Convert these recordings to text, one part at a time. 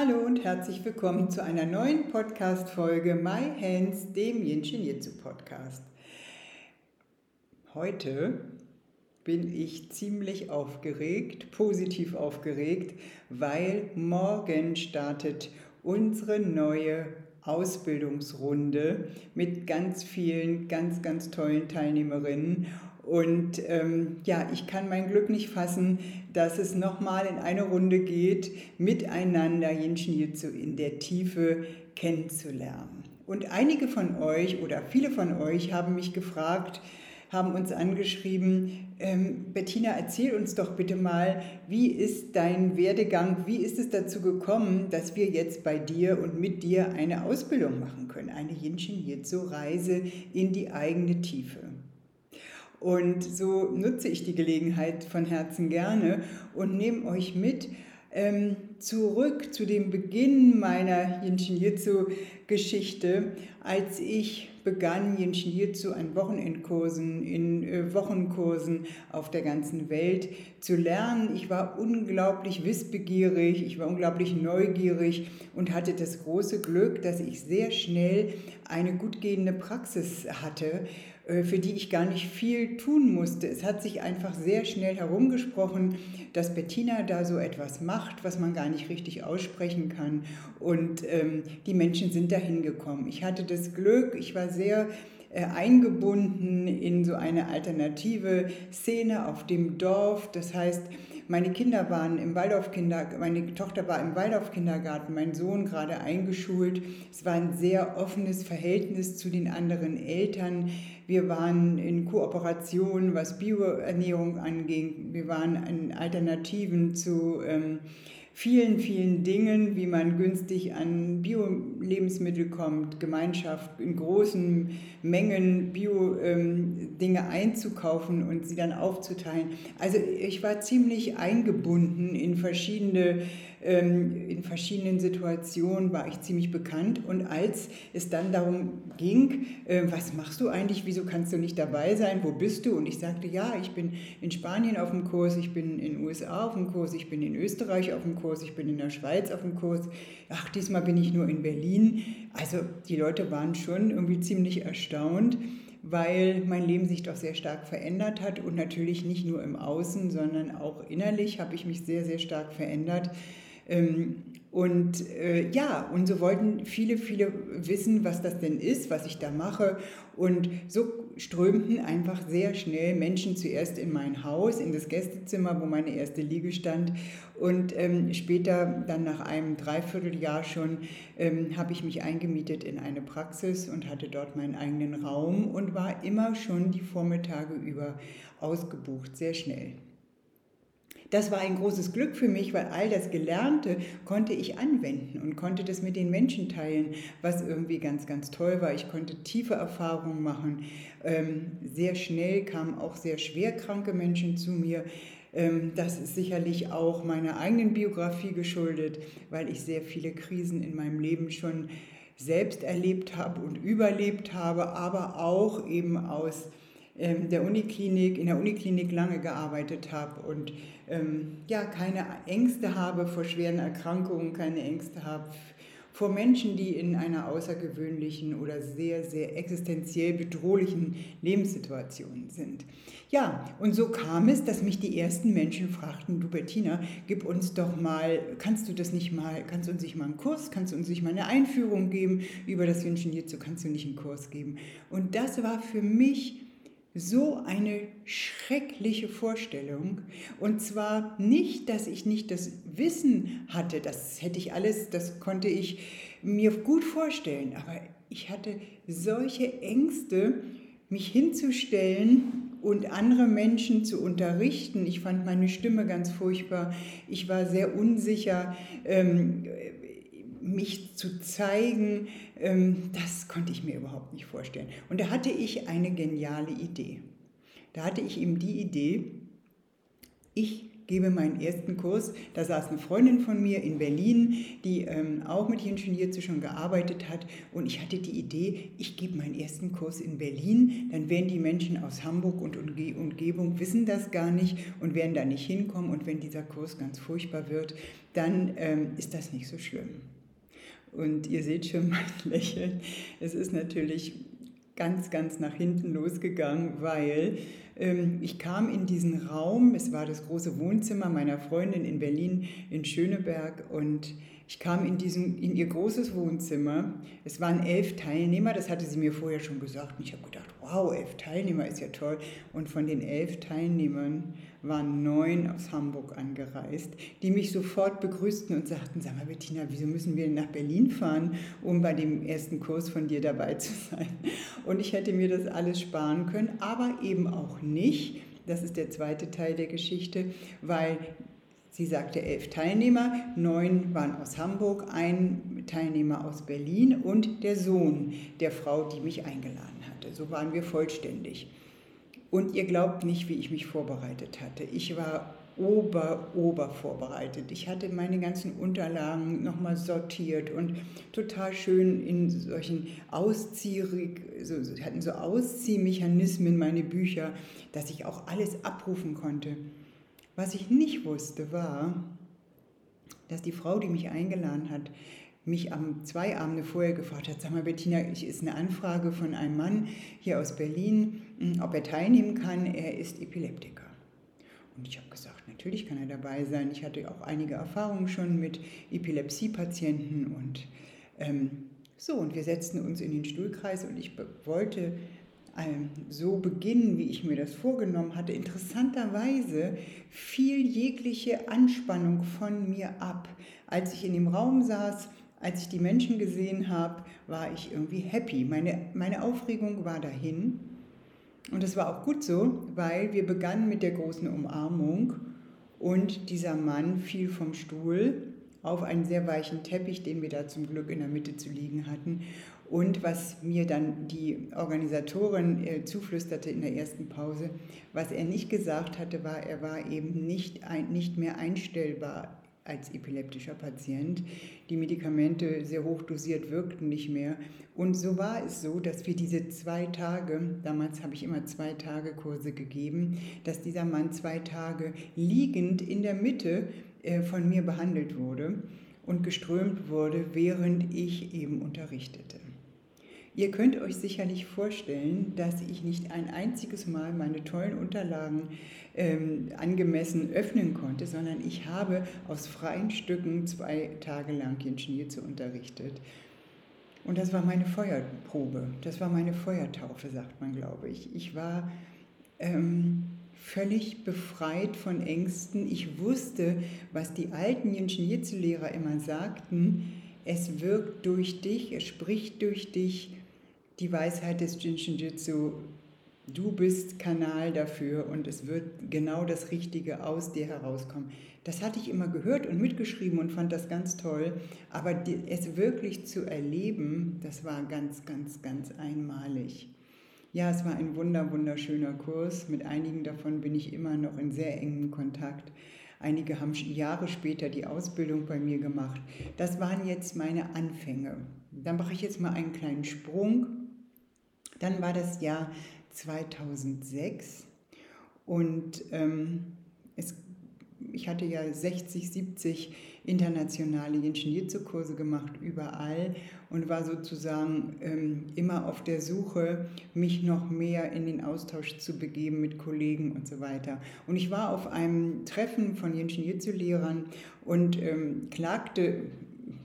Hallo und herzlich willkommen zu einer neuen Podcast-Folge My Hands, dem Yin Shin Jitsu Podcast. Heute bin ich ziemlich aufgeregt, positiv aufgeregt, weil morgen startet unsere neue Ausbildungsrunde mit ganz vielen, ganz, ganz tollen Teilnehmerinnen. Und ähm, ja, ich kann mein Glück nicht fassen, dass es nochmal in eine Runde geht, miteinander Jinshin Jitsu in der Tiefe kennenzulernen. Und einige von euch oder viele von euch haben mich gefragt, haben uns angeschrieben, ähm, Bettina, erzähl uns doch bitte mal, wie ist dein Werdegang, wie ist es dazu gekommen, dass wir jetzt bei dir und mit dir eine Ausbildung machen können, eine Jinshin Jitsu Reise in die eigene Tiefe. Und so nutze ich die Gelegenheit von Herzen gerne und nehme euch mit ähm, zurück zu dem Beginn meiner Yinshin Jitsu Geschichte, als ich begann, Yinshin Jitsu an Wochenendkursen, in äh, Wochenkursen auf der ganzen Welt zu lernen. Ich war unglaublich wissbegierig, ich war unglaublich neugierig und hatte das große Glück, dass ich sehr schnell eine gut gehende Praxis hatte für die ich gar nicht viel tun musste. Es hat sich einfach sehr schnell herumgesprochen, dass Bettina da so etwas macht, was man gar nicht richtig aussprechen kann. Und ähm, die Menschen sind dahin gekommen. Ich hatte das Glück, ich war sehr äh, eingebunden in so eine alternative Szene auf dem Dorf. Das heißt, meine Kinder waren im Waldorfkindergarten, meine Tochter war im Waldorfkindergarten, mein Sohn gerade eingeschult. Es war ein sehr offenes Verhältnis zu den anderen Eltern. Wir waren in Kooperation, was Bioernährung anging. Wir waren in Alternativen zu ähm, vielen, vielen Dingen, wie man günstig an Bio-Lebensmittel kommt, Gemeinschaft in großen Mengen Bio-Dinge ähm, einzukaufen und sie dann aufzuteilen. Also ich war ziemlich eingebunden in verschiedene ähm, in verschiedenen Situationen war ich ziemlich bekannt. Und als es dann darum ging, äh, was machst du eigentlich, wieso kannst du nicht dabei sein, wo bist du? Und ich sagte, ja, ich bin in Spanien auf dem Kurs, ich bin in den USA auf dem Kurs, ich bin in Österreich auf dem Kurs, ich bin in der Schweiz auf dem Kurs. Ach, diesmal bin ich nur in Berlin. Also die Leute waren schon irgendwie ziemlich erstaunt weil mein Leben sich doch sehr stark verändert hat und natürlich nicht nur im Außen, sondern auch innerlich habe ich mich sehr, sehr stark verändert. Und äh, ja, und so wollten viele, viele wissen, was das denn ist, was ich da mache. Und so strömten einfach sehr schnell Menschen zuerst in mein Haus, in das Gästezimmer, wo meine erste Liege stand. Und ähm, später, dann nach einem Dreivierteljahr schon, ähm, habe ich mich eingemietet in eine Praxis und hatte dort meinen eigenen Raum und war immer schon die Vormittage über ausgebucht, sehr schnell. Das war ein großes Glück für mich, weil all das Gelernte konnte ich anwenden und konnte das mit den Menschen teilen, was irgendwie ganz, ganz toll war. Ich konnte tiefe Erfahrungen machen. Ähm, sehr schnell kamen auch sehr schwerkranke Menschen zu mir. Ähm, das ist sicherlich auch meiner eigenen Biografie geschuldet, weil ich sehr viele Krisen in meinem Leben schon selbst erlebt habe und überlebt habe, aber auch eben aus der Uniklinik, in der Uniklinik lange gearbeitet habe und ähm, ja, keine Ängste habe vor schweren Erkrankungen, keine Ängste habe vor Menschen, die in einer außergewöhnlichen oder sehr, sehr existenziell bedrohlichen Lebenssituation sind. Ja, und so kam es, dass mich die ersten Menschen fragten, du Bettina, gib uns doch mal, kannst du das nicht mal, kannst du uns nicht mal einen Kurs, kannst du uns nicht mal eine Einführung geben über das Wünschen hierzu, kannst du nicht einen Kurs geben. Und das war für mich so eine schreckliche Vorstellung. Und zwar nicht, dass ich nicht das Wissen hatte, das hätte ich alles, das konnte ich mir gut vorstellen, aber ich hatte solche Ängste, mich hinzustellen und andere Menschen zu unterrichten. Ich fand meine Stimme ganz furchtbar. Ich war sehr unsicher. Ähm, mich zu zeigen, ähm, das konnte ich mir überhaupt nicht vorstellen. Und da hatte ich eine geniale Idee. Da hatte ich eben die Idee, ich gebe meinen ersten Kurs. Da saß eine Freundin von mir in Berlin, die ähm, auch mit Ingenieur schon gearbeitet hat. Und ich hatte die Idee, ich gebe meinen ersten Kurs in Berlin. Dann werden die Menschen aus Hamburg und Umgebung wissen das gar nicht und werden da nicht hinkommen. Und wenn dieser Kurs ganz furchtbar wird, dann ähm, ist das nicht so schlimm. Und ihr seht schon mein Lächeln. Es ist natürlich ganz, ganz nach hinten losgegangen, weil ähm, ich kam in diesen Raum, es war das große Wohnzimmer meiner Freundin in Berlin, in Schöneberg und ich kam in, diesen, in ihr großes Wohnzimmer. Es waren elf Teilnehmer, das hatte sie mir vorher schon gesagt. Und ich habe gedacht, wow, elf Teilnehmer ist ja toll. Und von den elf Teilnehmern waren neun aus Hamburg angereist, die mich sofort begrüßten und sagten, sag mal Bettina, wieso müssen wir nach Berlin fahren, um bei dem ersten Kurs von dir dabei zu sein? Und ich hätte mir das alles sparen können, aber eben auch nicht. Das ist der zweite Teil der Geschichte, weil Sie sagte elf Teilnehmer, neun waren aus Hamburg, ein Teilnehmer aus Berlin und der Sohn der Frau, die mich eingeladen hatte. So waren wir vollständig. Und ihr glaubt nicht, wie ich mich vorbereitet hatte. Ich war ober, ober vorbereitet. Ich hatte meine ganzen Unterlagen nochmal sortiert und total schön in solchen Ausziehrig, so, hatten so Ausziehmechanismen meine Bücher, dass ich auch alles abrufen konnte. Was ich nicht wusste, war, dass die Frau, die mich eingeladen hat, mich am zwei Abende vorher gefragt hat, sag mal Bettina, ich ist eine Anfrage von einem Mann hier aus Berlin, hm, ob er teilnehmen kann, er ist Epileptiker. Und ich habe gesagt, natürlich kann er dabei sein. Ich hatte auch einige Erfahrungen schon mit Epilepsiepatienten und ähm, so, und wir setzten uns in den Stuhlkreis und ich wollte so beginnen, wie ich mir das vorgenommen hatte. Interessanterweise fiel jegliche Anspannung von mir ab. Als ich in dem Raum saß, als ich die Menschen gesehen habe, war ich irgendwie happy. Meine, meine Aufregung war dahin. Und das war auch gut so, weil wir begannen mit der großen Umarmung und dieser Mann fiel vom Stuhl auf einen sehr weichen Teppich, den wir da zum Glück in der Mitte zu liegen hatten. Und was mir dann die Organisatorin äh, zuflüsterte in der ersten Pause, was er nicht gesagt hatte, war, er war eben nicht, ein, nicht mehr einstellbar als epileptischer Patient. Die Medikamente sehr hoch dosiert wirkten nicht mehr. Und so war es so, dass wir diese zwei Tage, damals habe ich immer zwei Tage Kurse gegeben, dass dieser Mann zwei Tage liegend in der Mitte von mir behandelt wurde und geströmt wurde, während ich eben unterrichtete. Ihr könnt euch sicherlich vorstellen, dass ich nicht ein einziges Mal meine tollen Unterlagen ähm, angemessen öffnen konnte, sondern ich habe aus freien Stücken zwei Tage lang Jenschnierze unterrichtet. Und das war meine Feuerprobe, das war meine Feuertaufe, sagt man, glaube ich. Ich war ähm, völlig befreit von Ängsten. Ich wusste, was die alten Jenschnierze-Lehrer immer sagten, es wirkt durch dich, es spricht durch dich, die Weisheit des Jinshin Jitsu, du bist Kanal dafür und es wird genau das Richtige aus dir herauskommen. Das hatte ich immer gehört und mitgeschrieben und fand das ganz toll, aber es wirklich zu erleben, das war ganz, ganz, ganz einmalig. Ja, es war ein wunder, wunderschöner Kurs. Mit einigen davon bin ich immer noch in sehr engem Kontakt. Einige haben Jahre später die Ausbildung bei mir gemacht. Das waren jetzt meine Anfänge. Dann mache ich jetzt mal einen kleinen Sprung dann war das Jahr 2006 und ähm, es, ich hatte ja 60, 70 internationale Ingenieurkurse gemacht, überall und war sozusagen ähm, immer auf der Suche, mich noch mehr in den Austausch zu begeben mit Kollegen und so weiter. Und ich war auf einem Treffen von Ingenieurlehrern und ähm, klagte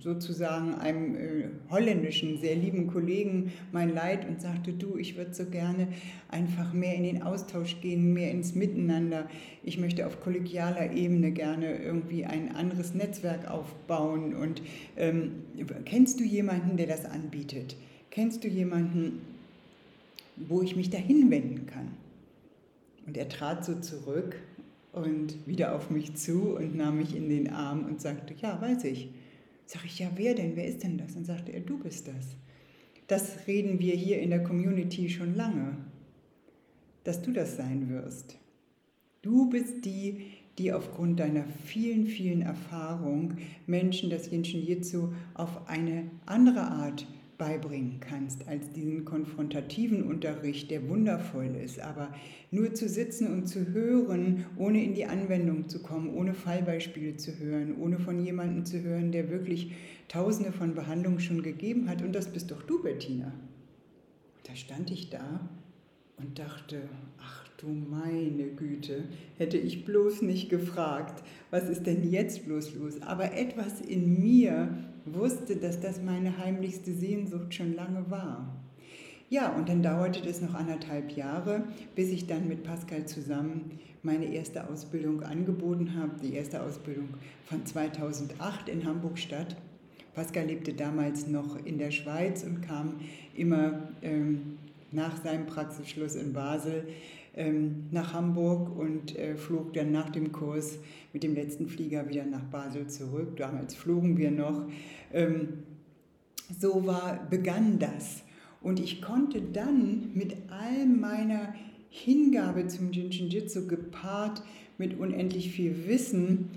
sozusagen einem äh, holländischen, sehr lieben Kollegen mein Leid und sagte, du, ich würde so gerne einfach mehr in den Austausch gehen, mehr ins Miteinander. Ich möchte auf kollegialer Ebene gerne irgendwie ein anderes Netzwerk aufbauen. Und ähm, kennst du jemanden, der das anbietet? Kennst du jemanden, wo ich mich dahin wenden kann? Und er trat so zurück und wieder auf mich zu und nahm mich in den Arm und sagte, ja, weiß ich Sag ich, ja, wer denn? Wer ist denn das? Und sagte er, du bist das. Das reden wir hier in der Community schon lange, dass du das sein wirst. Du bist die, die aufgrund deiner vielen, vielen Erfahrung Menschen das Jinshin Jitsu auf eine andere Art beibringen kannst als diesen konfrontativen Unterricht, der wundervoll ist. Aber nur zu sitzen und zu hören, ohne in die Anwendung zu kommen, ohne Fallbeispiele zu hören, ohne von jemandem zu hören, der wirklich tausende von Behandlungen schon gegeben hat. Und das bist doch du, Bettina. Da stand ich da und dachte, ach du meine Güte, hätte ich bloß nicht gefragt, was ist denn jetzt bloß los? Aber etwas in mir wusste, dass das meine heimlichste Sehnsucht schon lange war. Ja, und dann dauerte es noch anderthalb Jahre, bis ich dann mit Pascal zusammen meine erste Ausbildung angeboten habe, die erste Ausbildung von 2008 in Hamburg-Stadt. Pascal lebte damals noch in der Schweiz und kam immer ähm, nach seinem Praxisschluss in Basel ähm, nach Hamburg und äh, flog dann nach dem Kurs mit dem letzten Flieger wieder nach Basel zurück. Damals flogen wir noch. Ähm, so war, begann das. Und ich konnte dann mit all meiner Hingabe zum Jinshin-Jitsu gepaart mit unendlich viel Wissen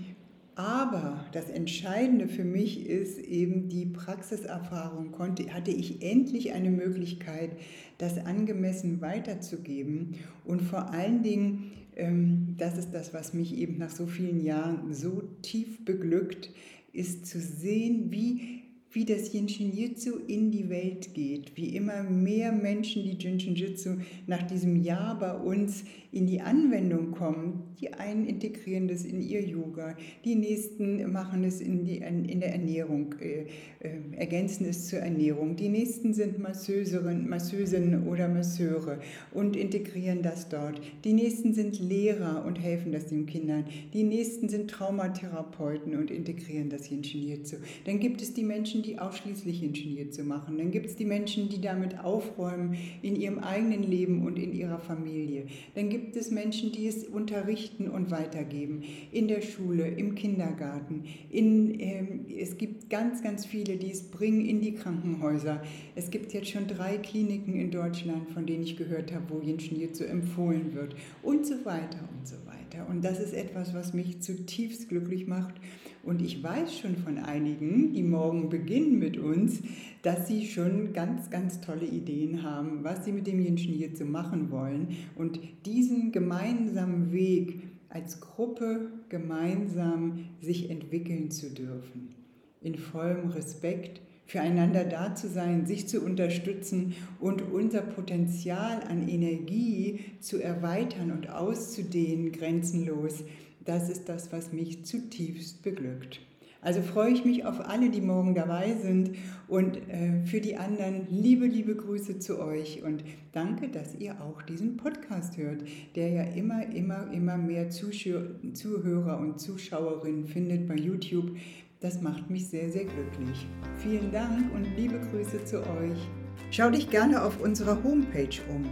aber das Entscheidende für mich ist eben die Praxiserfahrung. Konnte, hatte ich endlich eine Möglichkeit, das angemessen weiterzugeben. Und vor allen Dingen, ähm, das ist das, was mich eben nach so vielen Jahren so tief beglückt, ist zu sehen, wie wie das Jinshin Jitsu in die Welt geht, wie immer mehr Menschen, die Jinshin Jitsu nach diesem Jahr bei uns in die Anwendung kommen. Die einen integrieren das in ihr Yoga, die nächsten machen es in, die, in der Ernährung, äh, äh, ergänzen es zur Ernährung. Die nächsten sind Masseusinnen, Masseusinnen oder Masseure und integrieren das dort. Die nächsten sind Lehrer und helfen das den Kindern. Die nächsten sind Traumatherapeuten und integrieren das Jinshin Jitsu. Dann gibt es die Menschen, die ausschließlich Jinshin zu machen. Dann gibt es die Menschen, die damit aufräumen in ihrem eigenen Leben und in ihrer Familie. Dann gibt es Menschen, die es unterrichten und weitergeben. In der Schule, im Kindergarten. In, ähm, es gibt ganz, ganz viele, die es bringen in die Krankenhäuser. Es gibt jetzt schon drei Kliniken in Deutschland, von denen ich gehört habe, wo Jinshin Jitsu empfohlen wird. Und so weiter und so weiter. Und das ist etwas, was mich zutiefst glücklich macht und ich weiß schon von einigen, die morgen beginnen mit uns, dass sie schon ganz, ganz tolle Ideen haben, was sie mit dem Jinshin Jitsu machen wollen. Und diesen gemeinsamen Weg als Gruppe gemeinsam sich entwickeln zu dürfen. In vollem Respekt füreinander da zu sein, sich zu unterstützen und unser Potenzial an Energie zu erweitern und auszudehnen, grenzenlos das ist das, was mich zutiefst beglückt. Also freue ich mich auf alle, die morgen dabei sind und äh, für die anderen liebe, liebe Grüße zu euch und danke, dass ihr auch diesen Podcast hört, der ja immer, immer, immer mehr Zuhörer und Zuschauerinnen findet bei YouTube. Das macht mich sehr, sehr glücklich. Vielen Dank und liebe Grüße zu euch. Schau dich gerne auf unserer Homepage um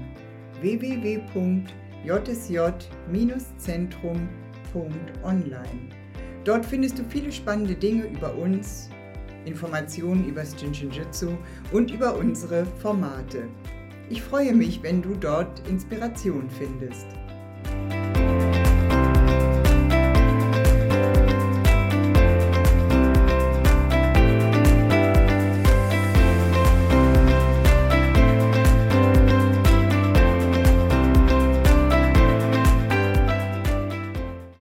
www.jsj-zentrum.de online. Dort findest du viele spannende Dinge über uns, Informationen über das Jinshinjutsu und über unsere Formate. Ich freue mich, wenn du dort Inspiration findest.